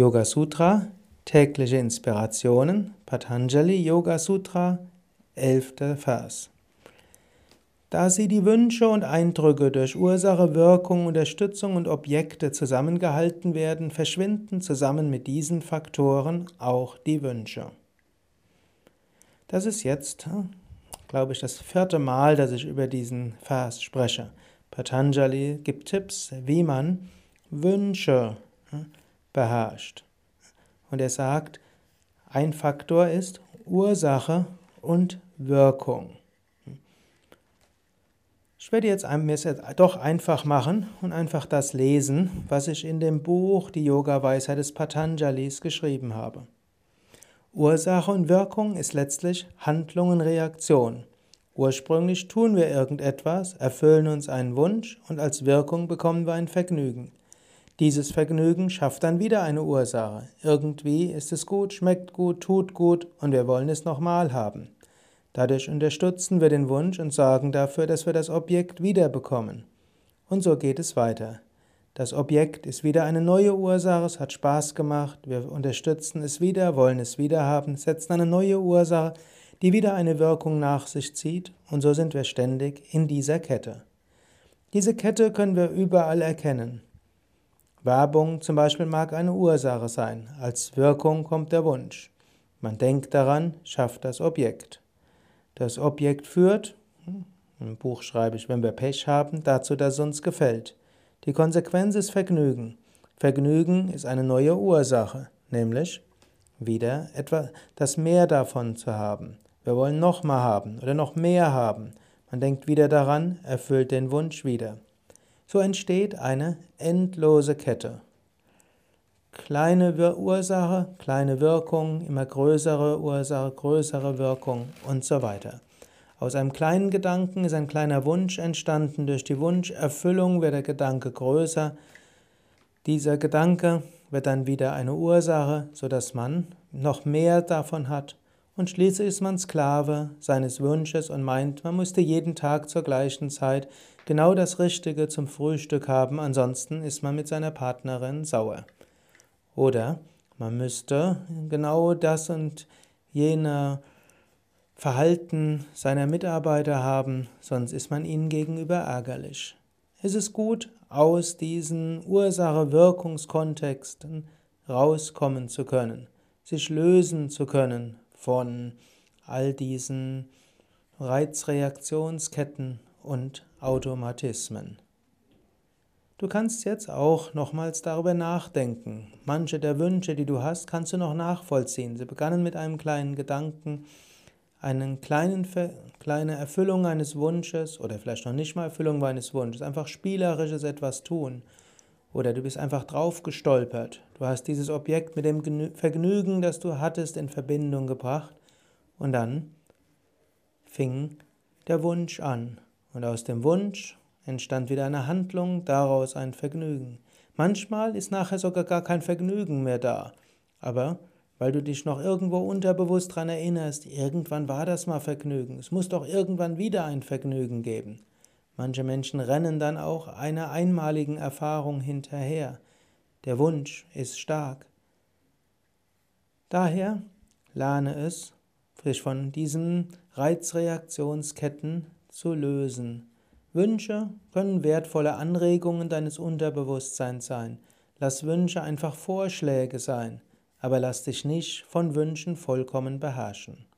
Yoga Sutra, tägliche Inspirationen, Patanjali Yoga Sutra, 11. Vers. Da sie die Wünsche und Eindrücke durch Ursache, Wirkung, Unterstützung und Objekte zusammengehalten werden, verschwinden zusammen mit diesen Faktoren auch die Wünsche. Das ist jetzt, glaube ich, das vierte Mal, dass ich über diesen Vers spreche. Patanjali gibt Tipps, wie man Wünsche beherrscht. Und er sagt, ein Faktor ist Ursache und Wirkung. Ich werde jetzt mir es jetzt doch einfach machen und einfach das lesen, was ich in dem Buch Die Yoga-Weisheit des Patanjalis geschrieben habe. Ursache und Wirkung ist letztlich Handlung und Reaktion. Ursprünglich tun wir irgendetwas, erfüllen uns einen Wunsch und als Wirkung bekommen wir ein Vergnügen. Dieses Vergnügen schafft dann wieder eine Ursache. Irgendwie ist es gut, schmeckt gut, tut gut und wir wollen es nochmal haben. Dadurch unterstützen wir den Wunsch und sorgen dafür, dass wir das Objekt wiederbekommen. Und so geht es weiter. Das Objekt ist wieder eine neue Ursache, es hat Spaß gemacht, wir unterstützen es wieder, wollen es wieder haben, setzen eine neue Ursache, die wieder eine Wirkung nach sich zieht, und so sind wir ständig in dieser Kette. Diese Kette können wir überall erkennen. Werbung zum Beispiel mag eine Ursache sein, als Wirkung kommt der Wunsch. Man denkt daran, schafft das Objekt. Das Objekt führt, hm, im Buch schreibe ich, wenn wir Pech haben, dazu, dass es uns gefällt. Die Konsequenz ist Vergnügen. Vergnügen ist eine neue Ursache, nämlich wieder etwa das Mehr davon zu haben. Wir wollen noch mal haben oder noch mehr haben. Man denkt wieder daran, erfüllt den Wunsch wieder. So entsteht eine endlose Kette. Kleine Ursache, kleine Wirkung, immer größere Ursache, größere Wirkung und so weiter. Aus einem kleinen Gedanken ist ein kleiner Wunsch entstanden. Durch die Wunscherfüllung wird der Gedanke größer. Dieser Gedanke wird dann wieder eine Ursache, sodass man noch mehr davon hat. Und schließlich ist man Sklave seines Wunsches und meint, man müsste jeden Tag zur gleichen Zeit genau das Richtige zum Frühstück haben, ansonsten ist man mit seiner Partnerin sauer. Oder man müsste genau das und jene Verhalten seiner Mitarbeiter haben, sonst ist man ihnen gegenüber ärgerlich. Es ist gut, aus diesen Ursache-Wirkungskontexten rauskommen zu können, sich lösen zu können von all diesen Reizreaktionsketten und Automatismen. Du kannst jetzt auch nochmals darüber nachdenken. Manche der Wünsche, die du hast, kannst du noch nachvollziehen. Sie begannen mit einem kleinen Gedanken, eine kleine Erfüllung eines Wunsches oder vielleicht noch nicht mal Erfüllung eines Wunsches, einfach spielerisches etwas tun. Oder du bist einfach drauf gestolpert. Du hast dieses Objekt mit dem Vergnügen, das du hattest, in Verbindung gebracht und dann fing der Wunsch an. Und aus dem Wunsch entstand wieder eine Handlung, daraus ein Vergnügen. Manchmal ist nachher sogar gar kein Vergnügen mehr da, aber weil du dich noch irgendwo unterbewusst daran erinnerst, irgendwann war das mal Vergnügen, es muss doch irgendwann wieder ein Vergnügen geben. Manche Menschen rennen dann auch einer einmaligen Erfahrung hinterher. Der Wunsch ist stark. Daher lerne es, sich von diesen Reizreaktionsketten zu lösen. Wünsche können wertvolle Anregungen deines Unterbewusstseins sein. Lass Wünsche einfach Vorschläge sein, aber lass dich nicht von Wünschen vollkommen beherrschen.